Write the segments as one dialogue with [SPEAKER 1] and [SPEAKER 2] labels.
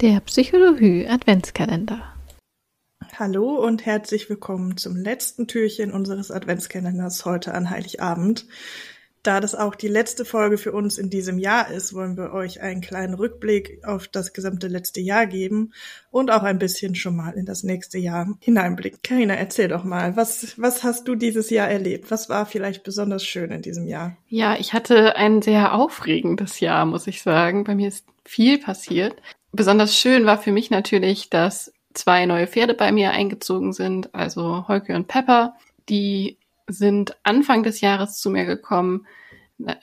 [SPEAKER 1] Der Psychologie Adventskalender.
[SPEAKER 2] Hallo und herzlich willkommen zum letzten Türchen unseres Adventskalenders heute an Heiligabend. Da das auch die letzte Folge für uns in diesem Jahr ist, wollen wir euch einen kleinen Rückblick auf das gesamte letzte Jahr geben und auch ein bisschen schon mal in das nächste Jahr hineinblicken. Karina, erzähl doch mal, was, was hast du dieses Jahr erlebt? Was war vielleicht besonders schön in diesem Jahr?
[SPEAKER 3] Ja, ich hatte ein sehr aufregendes Jahr, muss ich sagen. Bei mir ist viel passiert. Besonders schön war für mich natürlich, dass zwei neue Pferde bei mir eingezogen sind, also Holke und Pepper. Die sind Anfang des Jahres zu mir gekommen,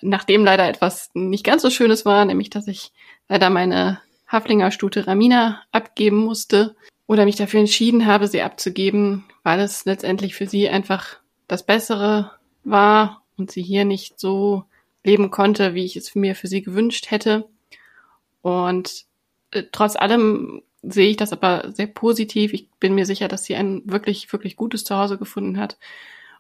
[SPEAKER 3] nachdem leider etwas nicht ganz so Schönes war, nämlich dass ich leider meine Haflinger Stute Ramina abgeben musste oder mich dafür entschieden habe, sie abzugeben, weil es letztendlich für sie einfach das Bessere war und sie hier nicht so leben konnte, wie ich es mir für sie gewünscht hätte. Und trotz allem sehe ich das aber sehr positiv. Ich bin mir sicher, dass sie ein wirklich, wirklich gutes Zuhause gefunden hat.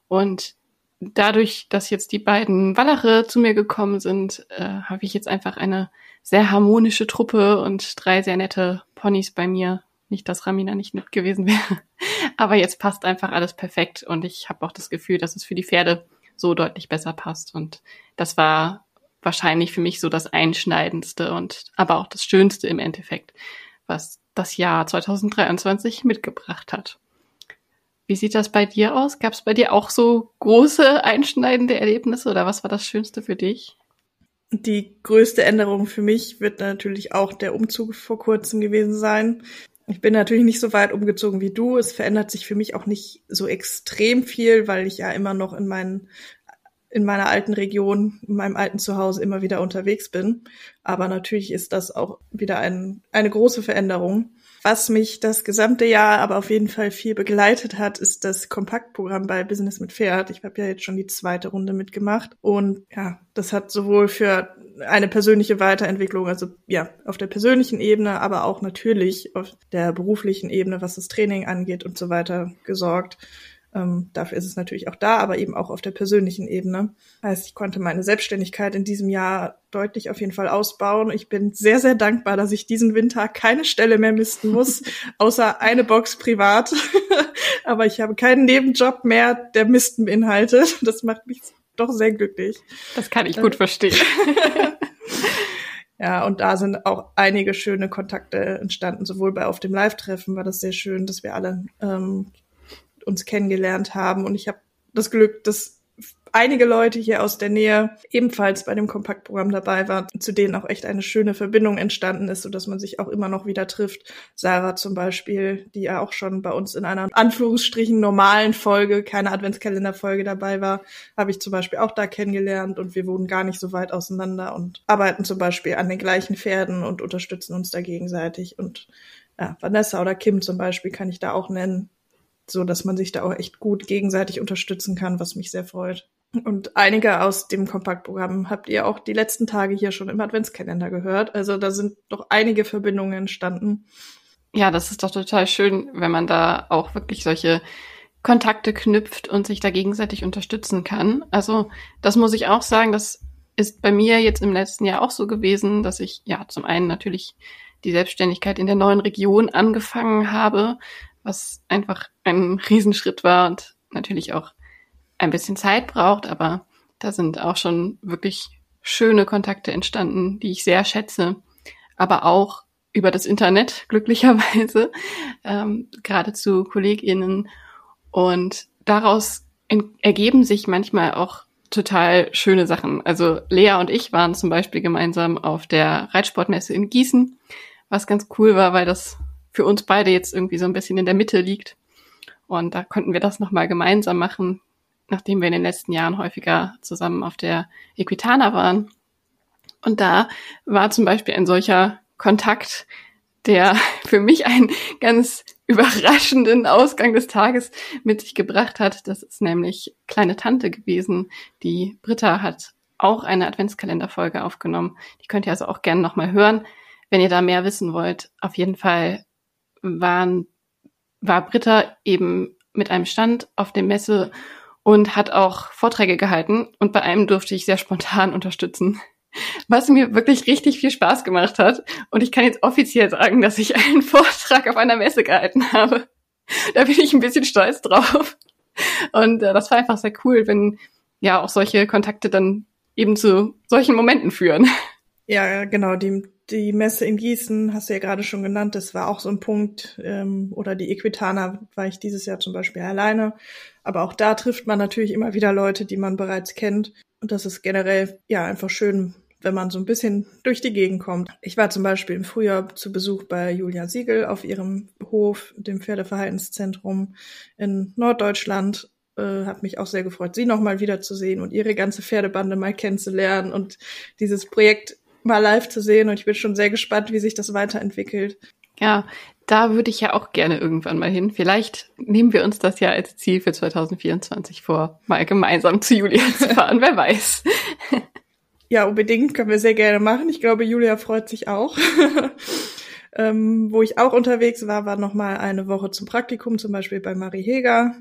[SPEAKER 3] Und dadurch, dass jetzt die beiden Wallache zu mir gekommen sind, äh, habe ich jetzt einfach eine sehr harmonische Truppe und drei sehr nette Ponys bei mir. Nicht, dass Ramina nicht nett gewesen wäre. Aber jetzt passt einfach alles perfekt und ich habe auch das Gefühl, dass es für die Pferde so deutlich besser passt. Und das war wahrscheinlich für mich so das Einschneidendste und aber auch das Schönste im Endeffekt, was das Jahr 2023 mitgebracht hat. Wie sieht das bei dir aus? Gab es bei dir auch so große einschneidende Erlebnisse oder was war das Schönste für dich?
[SPEAKER 2] Die größte Änderung für mich wird natürlich auch der Umzug vor kurzem gewesen sein. Ich bin natürlich nicht so weit umgezogen wie du. Es verändert sich für mich auch nicht so extrem viel, weil ich ja immer noch in meinen in meiner alten Region, in meinem alten Zuhause immer wieder unterwegs bin. Aber natürlich ist das auch wieder ein, eine große Veränderung. Was mich das gesamte Jahr aber auf jeden Fall viel begleitet hat, ist das Kompaktprogramm bei Business mit Pferd. Ich habe ja jetzt schon die zweite Runde mitgemacht und ja, das hat sowohl für eine persönliche Weiterentwicklung, also ja, auf der persönlichen Ebene, aber auch natürlich auf der beruflichen Ebene, was das Training angeht und so weiter gesorgt. Ähm, dafür ist es natürlich auch da, aber eben auch auf der persönlichen Ebene. Heißt, ich konnte meine Selbstständigkeit in diesem Jahr deutlich auf jeden Fall ausbauen. Ich bin sehr, sehr dankbar, dass ich diesen Winter keine Stelle mehr misten muss, außer eine Box privat. aber ich habe keinen Nebenjob mehr, der Misten beinhaltet. Das macht mich doch sehr glücklich.
[SPEAKER 3] Das kann ich gut äh, verstehen.
[SPEAKER 2] Ja, und da sind auch einige schöne Kontakte entstanden. Sowohl bei auf dem Live-Treffen war das sehr schön, dass wir alle ähm, uns kennengelernt haben. Und ich habe das Glück, dass einige Leute hier aus der Nähe ebenfalls bei dem Kompaktprogramm dabei waren, zu denen auch echt eine schöne Verbindung entstanden ist, so dass man sich auch immer noch wieder trifft. Sarah zum Beispiel, die ja auch schon bei uns in einer Anführungsstrichen normalen Folge, keine Adventskalenderfolge dabei war, habe ich zum Beispiel auch da kennengelernt und wir wohnen gar nicht so weit auseinander und arbeiten zum Beispiel an den gleichen Pferden und unterstützen uns da gegenseitig und ja, Vanessa oder Kim zum Beispiel kann ich da auch nennen, so dass man sich da auch echt gut gegenseitig unterstützen kann, was mich sehr freut. Und einige aus dem Kompaktprogramm habt ihr auch die letzten Tage hier schon im Adventskalender gehört. Also da sind doch einige Verbindungen entstanden.
[SPEAKER 3] Ja, das ist doch total schön, wenn man da auch wirklich solche Kontakte knüpft und sich da gegenseitig unterstützen kann. Also das muss ich auch sagen, das ist bei mir jetzt im letzten Jahr auch so gewesen, dass ich ja zum einen natürlich die Selbstständigkeit in der neuen Region angefangen habe, was einfach ein Riesenschritt war und natürlich auch ein bisschen Zeit braucht, aber da sind auch schon wirklich schöne Kontakte entstanden, die ich sehr schätze, aber auch über das Internet glücklicherweise, ähm, gerade zu KollegInnen. Und daraus ergeben sich manchmal auch total schöne Sachen. Also Lea und ich waren zum Beispiel gemeinsam auf der Reitsportmesse in Gießen, was ganz cool war, weil das für uns beide jetzt irgendwie so ein bisschen in der Mitte liegt. Und da konnten wir das nochmal gemeinsam machen, nachdem wir in den letzten Jahren häufiger zusammen auf der Equitana waren. Und da war zum Beispiel ein solcher Kontakt, der für mich einen ganz überraschenden Ausgang des Tages mit sich gebracht hat. Das ist nämlich kleine Tante gewesen. Die Britta hat auch eine Adventskalenderfolge aufgenommen. Die könnt ihr also auch gerne nochmal hören. Wenn ihr da mehr wissen wollt, auf jeden Fall waren, war Britta eben mit einem Stand auf dem Messe und hat auch Vorträge gehalten und bei einem durfte ich sehr spontan unterstützen. was mir wirklich richtig viel Spaß gemacht hat. Und ich kann jetzt offiziell sagen, dass ich einen Vortrag auf einer Messe gehalten habe. Da bin ich ein bisschen stolz drauf. Und äh, das war einfach sehr cool, wenn ja auch solche Kontakte dann eben zu solchen Momenten führen.
[SPEAKER 2] Ja, genau. Die, die Messe in Gießen hast du ja gerade schon genannt. Das war auch so ein Punkt. Ähm, oder die Equitana war ich dieses Jahr zum Beispiel alleine. Aber auch da trifft man natürlich immer wieder Leute, die man bereits kennt. Und das ist generell ja einfach schön, wenn man so ein bisschen durch die Gegend kommt. Ich war zum Beispiel im Frühjahr zu Besuch bei Julia Siegel auf ihrem Hof, dem Pferdeverhaltenszentrum in Norddeutschland. Äh, hat mich auch sehr gefreut, sie nochmal wiederzusehen und ihre ganze Pferdebande mal kennenzulernen und dieses Projekt mal live zu sehen. Und ich bin schon sehr gespannt, wie sich das weiterentwickelt.
[SPEAKER 3] Ja, da würde ich ja auch gerne irgendwann mal hin. Vielleicht nehmen wir uns das ja als Ziel für 2024 vor, mal gemeinsam zu Julia zu fahren, wer weiß.
[SPEAKER 2] Ja, unbedingt, können wir sehr gerne machen. Ich glaube, Julia freut sich auch. ähm, wo ich auch unterwegs war, war noch mal eine Woche zum Praktikum, zum Beispiel bei Marie Heger.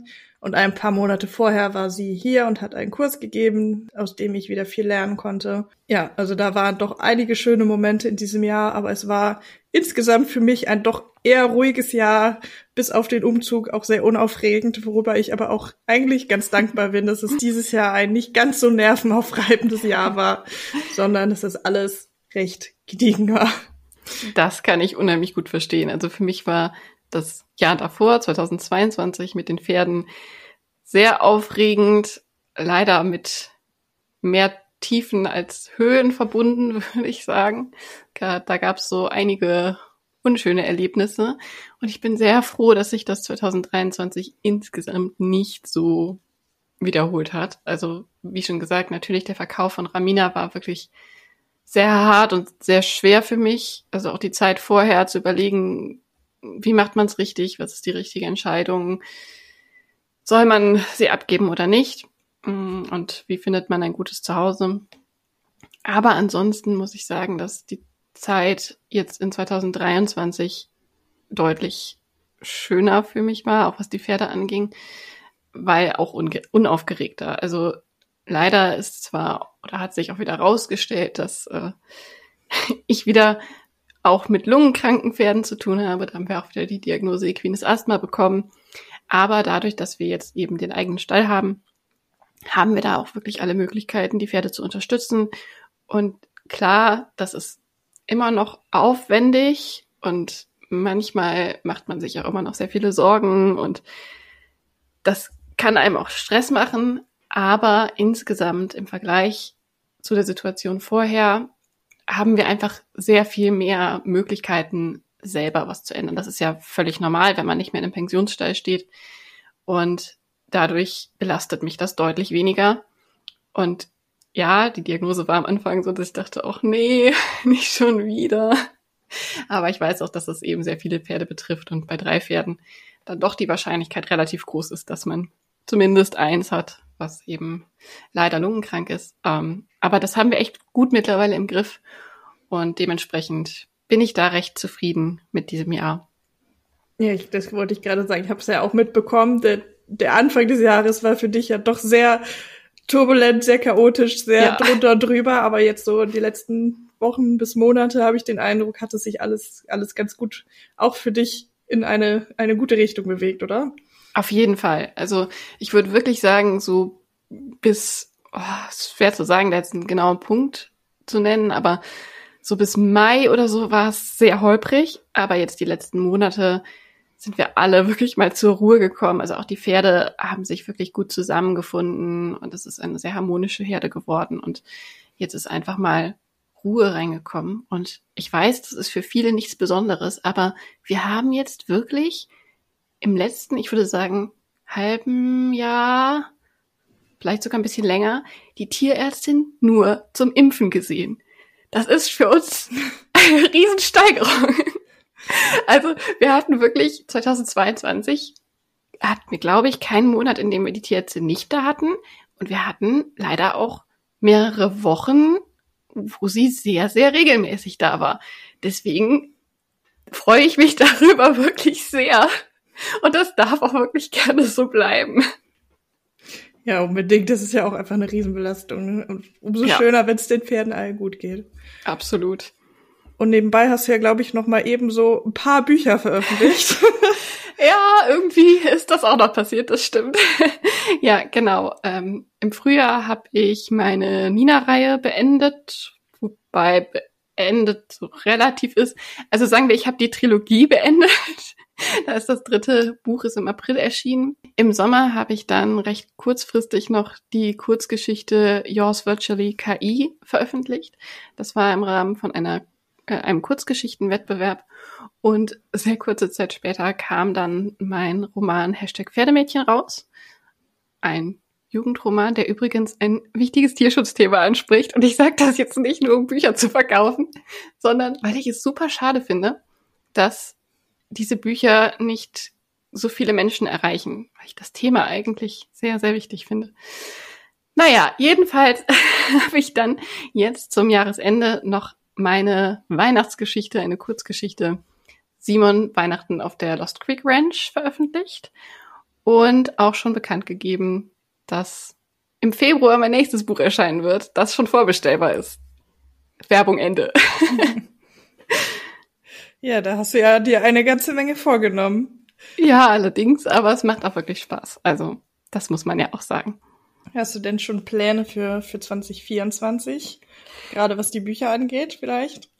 [SPEAKER 2] Und ein paar Monate vorher war sie hier und hat einen Kurs gegeben, aus dem ich wieder viel lernen konnte. Ja, also da waren doch einige schöne Momente in diesem Jahr, aber es war insgesamt für mich ein doch eher ruhiges Jahr, bis auf den Umzug auch sehr unaufregend, worüber ich aber auch eigentlich ganz dankbar bin, dass es dieses Jahr ein nicht ganz so nervenaufreibendes Jahr war, sondern dass das alles recht gediegen war.
[SPEAKER 3] Das kann ich unheimlich gut verstehen. Also für mich war das Jahr davor, 2022, mit den Pferden sehr aufregend, leider mit mehr Tiefen als Höhen verbunden, würde ich sagen. Da gab es so einige unschöne Erlebnisse. Und ich bin sehr froh, dass sich das 2023 insgesamt nicht so wiederholt hat. Also, wie schon gesagt, natürlich der Verkauf von Ramina war wirklich sehr hart und sehr schwer für mich. Also auch die Zeit vorher zu überlegen, wie macht man es richtig, was ist die richtige Entscheidung, soll man sie abgeben oder nicht mm, und wie findet man ein gutes Zuhause. Aber ansonsten muss ich sagen, dass die Zeit jetzt in 2023 deutlich schöner für mich war, auch was die Pferde anging, weil auch unaufgeregter. Also leider ist zwar oder hat sich auch wieder rausgestellt, dass äh, ich wieder auch mit lungenkranken Pferden zu tun habe. Da haben wir auch wieder die Diagnose Equines Asthma bekommen. Aber dadurch, dass wir jetzt eben den eigenen Stall haben, haben wir da auch wirklich alle Möglichkeiten, die Pferde zu unterstützen. Und klar, das ist immer noch aufwendig und manchmal macht man sich auch immer noch sehr viele Sorgen und das kann einem auch Stress machen. Aber insgesamt im Vergleich zu der Situation vorher haben wir einfach sehr viel mehr Möglichkeiten, selber was zu ändern. Das ist ja völlig normal, wenn man nicht mehr in einem Pensionsstall steht. Und dadurch belastet mich das deutlich weniger. Und ja, die Diagnose war am Anfang so, dass ich dachte, ach nee, nicht schon wieder. Aber ich weiß auch, dass das eben sehr viele Pferde betrifft und bei drei Pferden dann doch die Wahrscheinlichkeit relativ groß ist, dass man zumindest eins hat, was eben leider lungenkrank ist. Ähm, aber das haben wir echt gut mittlerweile im Griff und dementsprechend bin ich da recht zufrieden mit diesem Jahr.
[SPEAKER 2] Ja, ich, das wollte ich gerade sagen. Ich habe es ja auch mitbekommen. Der, der Anfang des Jahres war für dich ja doch sehr turbulent, sehr chaotisch, sehr ja. drunter und drüber. Aber jetzt so die letzten Wochen bis Monate habe ich den Eindruck, hat es sich alles, alles ganz gut auch für dich in eine, eine gute Richtung bewegt, oder?
[SPEAKER 3] Auf jeden Fall. Also ich würde wirklich sagen, so bis, oh, ist schwer zu sagen, da jetzt einen genauen Punkt zu nennen, aber so bis Mai oder so war es sehr holprig. Aber jetzt die letzten Monate sind wir alle wirklich mal zur Ruhe gekommen. Also auch die Pferde haben sich wirklich gut zusammengefunden und es ist eine sehr harmonische Herde geworden. Und jetzt ist einfach mal Ruhe reingekommen. Und ich weiß, das ist für viele nichts Besonderes, aber wir haben jetzt wirklich im letzten, ich würde sagen, halben Jahr, vielleicht sogar ein bisschen länger, die Tierärztin nur zum Impfen gesehen. Das ist für uns eine Riesensteigerung. Also wir hatten wirklich 2022 hatten wir, glaube ich, keinen Monat, in dem wir die Tierärztin nicht da hatten. Und wir hatten leider auch mehrere Wochen, wo sie sehr, sehr regelmäßig da war. Deswegen freue ich mich darüber wirklich sehr, und das darf auch wirklich gerne so bleiben.
[SPEAKER 2] Ja, unbedingt. Das ist ja auch einfach eine Riesenbelastung. Ne? Und umso ja. schöner, wenn es den Pferden allen gut geht.
[SPEAKER 3] Absolut.
[SPEAKER 2] Und nebenbei hast du ja, glaube ich, noch mal eben so ein paar Bücher veröffentlicht.
[SPEAKER 3] ja, irgendwie ist das auch noch passiert, das stimmt. ja, genau. Ähm, Im Frühjahr habe ich meine Nina-Reihe beendet, wobei beendet so relativ ist. Also sagen wir, ich habe die Trilogie beendet. Da ist das dritte Buch ist im April erschienen. Im Sommer habe ich dann recht kurzfristig noch die Kurzgeschichte Yours Virtually KI veröffentlicht. Das war im Rahmen von einer äh, einem Kurzgeschichtenwettbewerb. Und sehr kurze Zeit später kam dann mein Roman Hashtag Pferdemädchen raus. Ein Jugendroman, der übrigens ein wichtiges Tierschutzthema anspricht. Und ich sage das jetzt nicht nur, um Bücher zu verkaufen, sondern weil ich es super schade finde, dass diese Bücher nicht so viele Menschen erreichen, weil ich das Thema eigentlich sehr, sehr wichtig finde. Naja, jedenfalls habe ich dann jetzt zum Jahresende noch meine Weihnachtsgeschichte, eine Kurzgeschichte Simon Weihnachten auf der Lost Creek Ranch veröffentlicht und auch schon bekannt gegeben, dass im Februar mein nächstes Buch erscheinen wird, das schon vorbestellbar ist. Werbung Ende.
[SPEAKER 2] ja, da hast du ja dir eine ganze Menge vorgenommen.
[SPEAKER 3] Ja, allerdings, aber es macht auch wirklich Spaß. Also, das muss man ja auch sagen.
[SPEAKER 2] Hast du denn schon Pläne für, für 2024? Gerade was die Bücher angeht, vielleicht?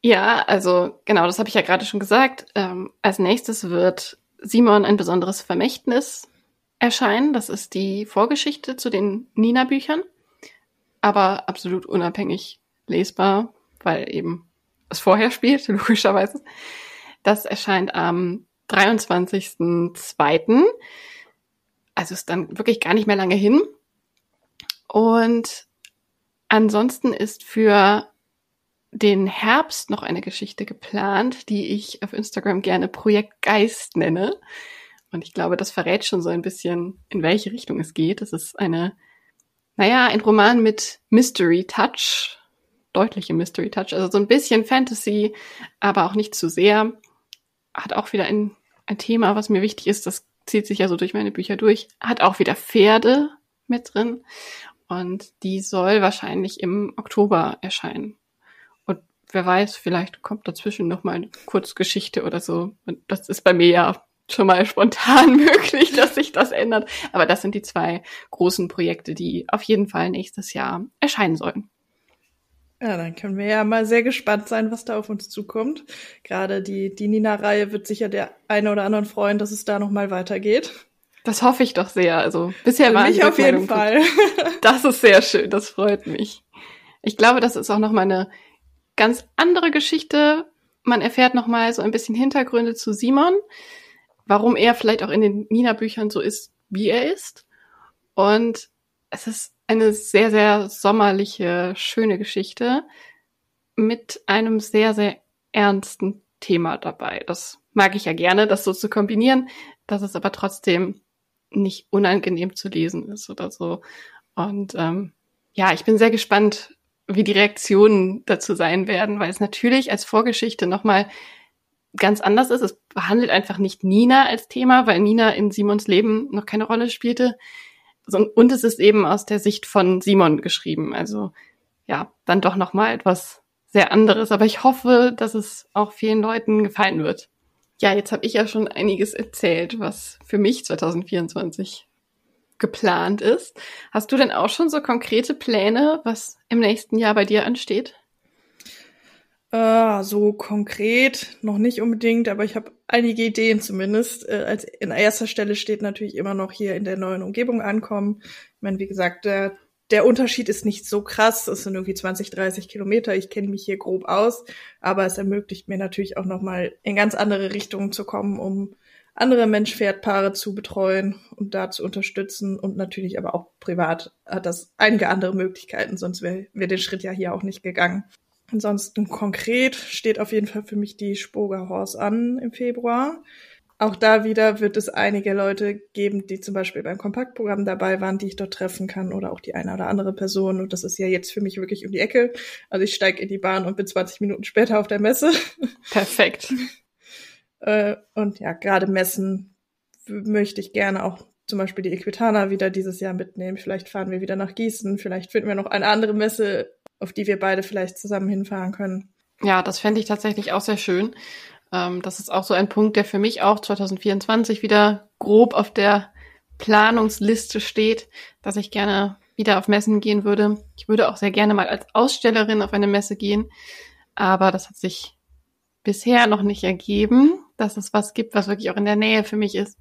[SPEAKER 3] Ja, also genau, das habe ich ja gerade schon gesagt. Ähm, als nächstes wird Simon ein besonderes Vermächtnis erscheinen. Das ist die Vorgeschichte zu den Nina-Büchern, aber absolut unabhängig lesbar, weil eben es vorher spielt, logischerweise. Das erscheint am 23.02. Also ist dann wirklich gar nicht mehr lange hin. Und ansonsten ist für den Herbst noch eine Geschichte geplant, die ich auf Instagram gerne Projekt Geist nenne. Und ich glaube, das verrät schon so ein bisschen, in welche Richtung es geht. Es ist eine, naja, ein Roman mit Mystery Touch, deutliche Mystery Touch, also so ein bisschen Fantasy, aber auch nicht zu sehr. Hat auch wieder ein, ein Thema, was mir wichtig ist, das zieht sich ja so durch meine Bücher durch. Hat auch wieder Pferde mit drin. Und die soll wahrscheinlich im Oktober erscheinen. Und wer weiß, vielleicht kommt dazwischen noch mal eine Kurzgeschichte oder so. Und das ist bei mir ja schon mal spontan möglich, dass sich das ändert. Aber das sind die zwei großen Projekte, die auf jeden Fall nächstes Jahr erscheinen sollen.
[SPEAKER 2] Ja, dann können wir ja mal sehr gespannt sein, was da auf uns zukommt. Gerade die, die Nina-Reihe wird sicher der eine oder anderen freuen, dass es da noch mal weitergeht.
[SPEAKER 3] Das hoffe ich doch sehr. Also bisher
[SPEAKER 2] war ich auf jeden Fall.
[SPEAKER 3] Das ist sehr schön. Das freut mich. Ich glaube, das ist auch noch mal eine ganz andere Geschichte. Man erfährt noch mal so ein bisschen Hintergründe zu Simon, warum er vielleicht auch in den Nina-Büchern so ist, wie er ist. Und es ist eine sehr, sehr sommerliche, schöne Geschichte mit einem sehr, sehr ernsten Thema dabei. Das mag ich ja gerne, das so zu kombinieren, dass es aber trotzdem nicht unangenehm zu lesen ist oder so. Und ähm, ja, ich bin sehr gespannt, wie die Reaktionen dazu sein werden, weil es natürlich als Vorgeschichte nochmal ganz anders ist. Es behandelt einfach nicht Nina als Thema, weil Nina in Simons Leben noch keine Rolle spielte. Und es ist eben aus der Sicht von Simon geschrieben. Also ja, dann doch nochmal etwas sehr anderes. Aber ich hoffe, dass es auch vielen Leuten gefallen wird. Ja, jetzt habe ich ja schon einiges erzählt, was für mich 2024 geplant ist. Hast du denn auch schon so konkrete Pläne, was im nächsten Jahr bei dir ansteht?
[SPEAKER 2] Äh, so konkret noch nicht unbedingt, aber ich habe einige Ideen zumindest. Äh, als in erster Stelle steht natürlich immer noch hier in der neuen Umgebung ankommen. Ich meine, wie gesagt, der der Unterschied ist nicht so krass. Es sind irgendwie 20, 30 Kilometer. Ich kenne mich hier grob aus, aber es ermöglicht mir natürlich auch nochmal in ganz andere Richtungen zu kommen, um andere Mensch-Pferd-Paare zu betreuen und da zu unterstützen und natürlich aber auch privat hat das einige andere Möglichkeiten, sonst wäre wär der Schritt ja hier auch nicht gegangen. Ansonsten konkret steht auf jeden Fall für mich die Spoga Horse an im Februar. Auch da wieder wird es einige Leute geben, die zum Beispiel beim Kompaktprogramm dabei waren, die ich dort treffen kann oder auch die eine oder andere Person. Und das ist ja jetzt für mich wirklich um die Ecke. Also ich steige in die Bahn und bin 20 Minuten später auf der Messe.
[SPEAKER 3] Perfekt.
[SPEAKER 2] Äh, und ja, gerade Messen möchte ich gerne auch zum Beispiel die Equitana wieder dieses Jahr mitnehmen. Vielleicht fahren wir wieder nach Gießen. Vielleicht finden wir noch eine andere Messe, auf die wir beide vielleicht zusammen hinfahren können.
[SPEAKER 3] Ja, das fände ich tatsächlich auch sehr schön. Ähm, das ist auch so ein Punkt, der für mich auch 2024 wieder grob auf der Planungsliste steht, dass ich gerne wieder auf Messen gehen würde. Ich würde auch sehr gerne mal als Ausstellerin auf eine Messe gehen, aber das hat sich bisher noch nicht ergeben, dass es was gibt, was wirklich auch in der Nähe für mich ist.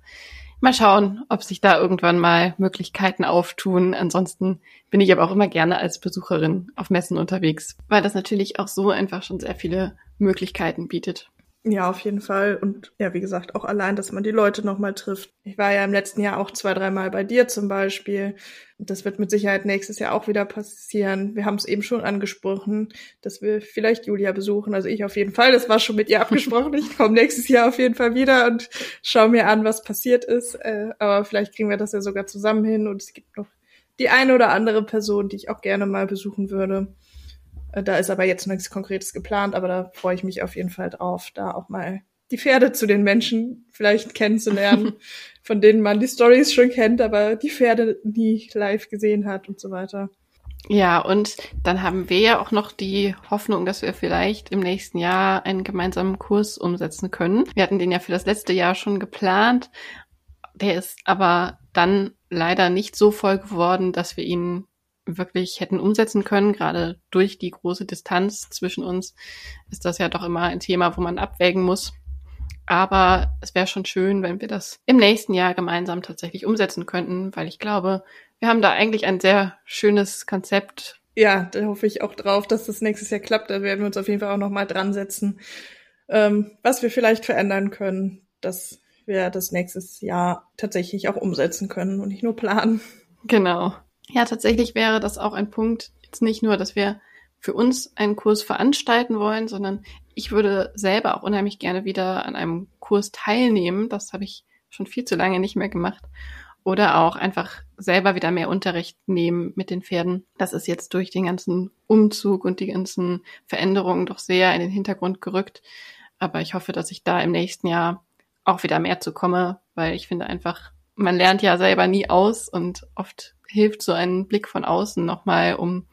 [SPEAKER 3] Mal schauen, ob sich da irgendwann mal Möglichkeiten auftun. Ansonsten bin ich aber auch immer gerne als Besucherin auf Messen unterwegs, weil das natürlich auch so einfach schon sehr viele Möglichkeiten bietet.
[SPEAKER 2] Ja, auf jeden Fall. Und ja, wie gesagt, auch allein, dass man die Leute nochmal trifft. Ich war ja im letzten Jahr auch zwei, dreimal bei dir zum Beispiel. Das wird mit Sicherheit nächstes Jahr auch wieder passieren. Wir haben es eben schon angesprochen, dass wir vielleicht Julia besuchen. Also ich auf jeden Fall. Das war schon mit ihr abgesprochen. Ich komme nächstes Jahr auf jeden Fall wieder und schaue mir an, was passiert ist. Äh, aber vielleicht kriegen wir das ja sogar zusammen hin. Und es gibt noch die eine oder andere Person, die ich auch gerne mal besuchen würde. Äh, da ist aber jetzt nichts Konkretes geplant, aber da freue ich mich auf jeden Fall drauf, da auch mal die Pferde zu den Menschen vielleicht kennenzulernen, von denen man die Stories schon kennt, aber die Pferde nie live gesehen hat und so weiter.
[SPEAKER 3] Ja, und dann haben wir ja auch noch die Hoffnung, dass wir vielleicht im nächsten Jahr einen gemeinsamen Kurs umsetzen können. Wir hatten den ja für das letzte Jahr schon geplant. Der ist aber dann leider nicht so voll geworden, dass wir ihn wirklich hätten umsetzen können. Gerade durch die große Distanz zwischen uns ist das ja doch immer ein Thema, wo man abwägen muss. Aber es wäre schon schön, wenn wir das im nächsten Jahr gemeinsam tatsächlich umsetzen könnten, weil ich glaube, wir haben da eigentlich ein sehr schönes Konzept.
[SPEAKER 2] Ja, da hoffe ich auch drauf, dass das nächstes Jahr klappt. Da werden wir uns auf jeden Fall auch nochmal dran setzen, ähm, was wir vielleicht verändern können, dass wir das nächstes Jahr tatsächlich auch umsetzen können und nicht nur planen.
[SPEAKER 3] Genau. Ja, tatsächlich wäre das auch ein Punkt, jetzt nicht nur, dass wir für uns einen Kurs veranstalten wollen, sondern ich würde selber auch unheimlich gerne wieder an einem Kurs teilnehmen. Das habe ich schon viel zu lange nicht mehr gemacht. Oder auch einfach selber wieder mehr Unterricht nehmen mit den Pferden. Das ist jetzt durch den ganzen Umzug und die ganzen Veränderungen doch sehr in den Hintergrund gerückt. Aber ich hoffe, dass ich da im nächsten Jahr auch wieder mehr zu komme, weil ich finde einfach, man lernt ja selber nie aus und oft hilft so ein Blick von außen nochmal, um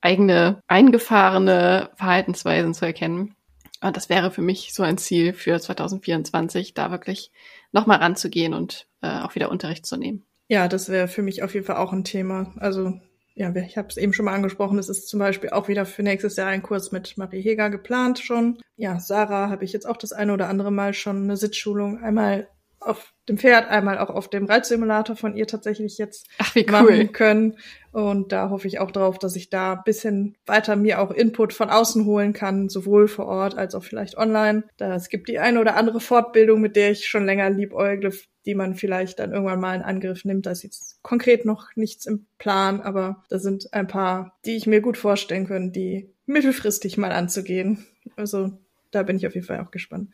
[SPEAKER 3] eigene eingefahrene Verhaltensweisen zu erkennen. Und das wäre für mich so ein Ziel für 2024, da wirklich nochmal ranzugehen und äh, auch wieder Unterricht zu nehmen.
[SPEAKER 2] Ja, das wäre für mich auf jeden Fall auch ein Thema. Also ja, ich habe es eben schon mal angesprochen, es ist zum Beispiel auch wieder für nächstes Jahr ein Kurs mit Marie Heger geplant schon. Ja, Sarah habe ich jetzt auch das eine oder andere Mal schon eine Sitzschulung einmal auf dem Pferd, einmal auch auf dem Reitsimulator von ihr tatsächlich jetzt
[SPEAKER 3] Ach, wie
[SPEAKER 2] cool. machen können. Und da hoffe ich auch drauf, dass ich da bisschen weiter mir auch Input von außen holen kann, sowohl vor Ort als auch vielleicht online. Da es gibt die eine oder andere Fortbildung, mit der ich schon länger liebäugle, die man vielleicht dann irgendwann mal in Angriff nimmt. Da ist jetzt konkret noch nichts im Plan, aber da sind ein paar, die ich mir gut vorstellen können, die mittelfristig mal anzugehen. Also da bin ich auf jeden Fall auch gespannt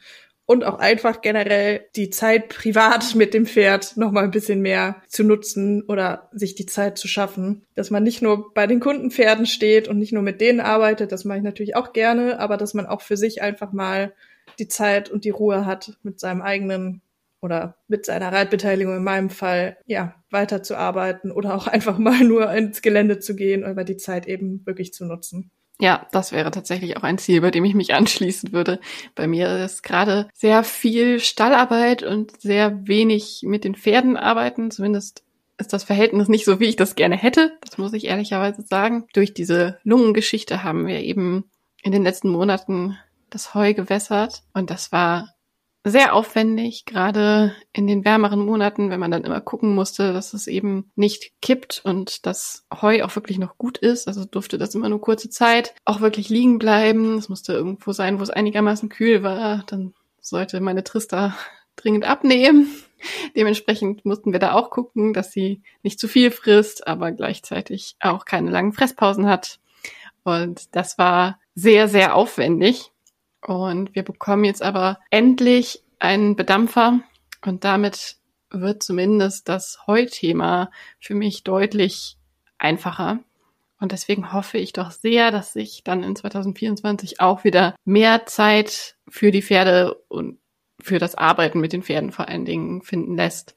[SPEAKER 2] und auch einfach generell die Zeit privat mit dem Pferd noch mal ein bisschen mehr zu nutzen oder sich die Zeit zu schaffen, dass man nicht nur bei den Kundenpferden steht und nicht nur mit denen arbeitet, das mache ich natürlich auch gerne, aber dass man auch für sich einfach mal die Zeit und die Ruhe hat mit seinem eigenen oder mit seiner Reitbeteiligung in meinem Fall, ja, weiterzuarbeiten oder auch einfach mal nur ins Gelände zu gehen, aber die Zeit eben wirklich zu nutzen.
[SPEAKER 3] Ja, das wäre tatsächlich auch ein Ziel, bei dem ich mich anschließen würde. Bei mir ist gerade sehr viel Stallarbeit und sehr wenig mit den Pferden arbeiten. Zumindest ist das Verhältnis nicht so, wie ich das gerne hätte. Das muss ich ehrlicherweise sagen. Durch diese Lungengeschichte haben wir eben in den letzten Monaten das Heu gewässert und das war sehr aufwendig, gerade in den wärmeren Monaten, wenn man dann immer gucken musste, dass es eben nicht kippt und das Heu auch wirklich noch gut ist. Also durfte das immer nur kurze Zeit auch wirklich liegen bleiben. Es musste irgendwo sein, wo es einigermaßen kühl war. Dann sollte meine Trista dringend abnehmen. Dementsprechend mussten wir da auch gucken, dass sie nicht zu viel frisst, aber gleichzeitig auch keine langen Fresspausen hat. Und das war sehr, sehr aufwendig. Und wir bekommen jetzt aber endlich einen Bedampfer und damit wird zumindest das Heuthema für mich deutlich einfacher. Und deswegen hoffe ich doch sehr, dass sich dann in 2024 auch wieder mehr Zeit für die Pferde und für das Arbeiten mit den Pferden vor allen Dingen finden lässt.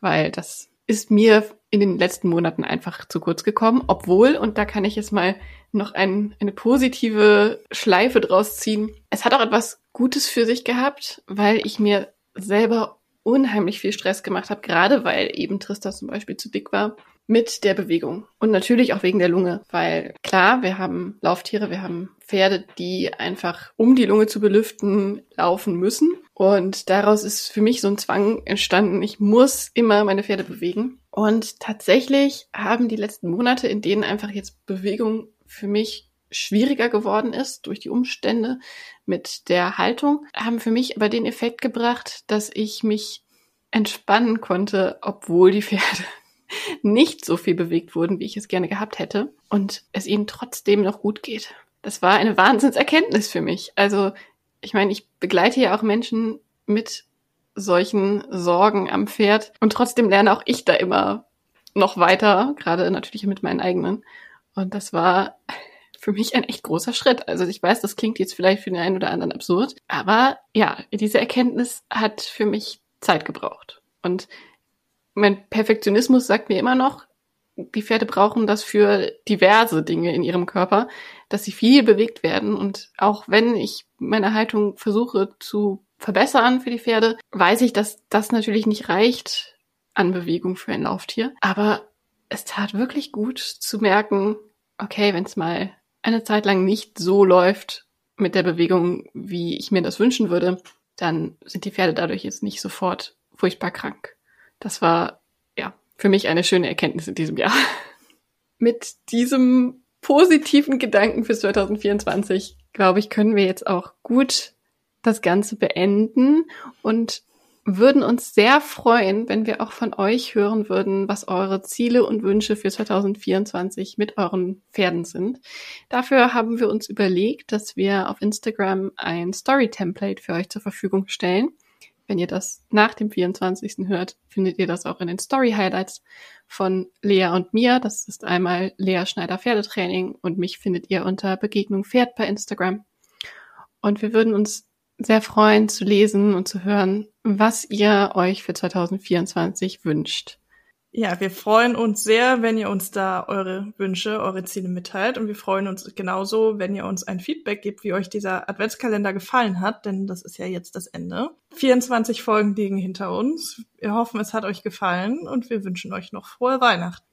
[SPEAKER 3] weil das ist mir in den letzten Monaten einfach zu kurz gekommen, obwohl, und da kann ich jetzt mal noch ein, eine positive Schleife draus ziehen. Es hat auch etwas Gutes für sich gehabt, weil ich mir selber unheimlich viel Stress gemacht habe, gerade weil eben Trista zum Beispiel zu dick war mit der Bewegung. Und natürlich auch wegen der Lunge, weil klar, wir haben Lauftiere, wir haben Pferde, die einfach, um die Lunge zu belüften, laufen müssen. Und daraus ist für mich so ein Zwang entstanden, ich muss immer meine Pferde bewegen. Und tatsächlich haben die letzten Monate, in denen einfach jetzt Bewegung für mich schwieriger geworden ist durch die Umstände mit der Haltung, haben für mich aber den Effekt gebracht, dass ich mich entspannen konnte, obwohl die Pferde nicht so viel bewegt wurden, wie ich es gerne gehabt hätte und es ihnen trotzdem noch gut geht. Das war eine Wahnsinnserkenntnis für mich. Also, ich meine, ich begleite ja auch Menschen mit solchen Sorgen am Pferd und trotzdem lerne auch ich da immer noch weiter, gerade natürlich mit meinen eigenen. Und das war für mich ein echt großer Schritt. Also ich weiß, das klingt jetzt vielleicht für den einen oder anderen absurd, aber ja, diese Erkenntnis hat für mich Zeit gebraucht. Und mein Perfektionismus sagt mir immer noch, die Pferde brauchen das für diverse Dinge in ihrem Körper, dass sie viel bewegt werden. Und auch wenn ich meine Haltung versuche zu verbessern für die Pferde, weiß ich, dass das natürlich nicht reicht an Bewegung für ein Lauftier. Aber es tat wirklich gut zu merken, okay, wenn es mal eine Zeit lang nicht so läuft mit der Bewegung, wie ich mir das wünschen würde, dann sind die Pferde dadurch jetzt nicht sofort furchtbar krank. Das war ja für mich eine schöne Erkenntnis in diesem Jahr. Mit diesem positiven Gedanken für 2024, glaube ich, können wir jetzt auch gut das Ganze beenden und würden uns sehr freuen, wenn wir auch von euch hören würden, was eure Ziele und Wünsche für 2024 mit euren Pferden sind. Dafür haben wir uns überlegt, dass wir auf Instagram ein Story-Template für euch zur Verfügung stellen. Wenn ihr das nach dem 24. hört, findet ihr das auch in den Story Highlights von Lea und mir. Das ist einmal Lea Schneider Pferdetraining und mich findet ihr unter Begegnung Pferd bei Instagram. Und wir würden uns sehr freuen zu lesen und zu hören, was ihr euch für 2024 wünscht.
[SPEAKER 2] Ja, wir freuen uns sehr, wenn ihr uns da eure Wünsche, eure Ziele mitteilt. Und wir freuen uns genauso, wenn ihr uns ein Feedback gebt, wie euch dieser Adventskalender gefallen hat, denn das ist ja jetzt das Ende. 24 Folgen liegen hinter uns. Wir hoffen, es hat euch gefallen und wir wünschen euch noch frohe Weihnachten.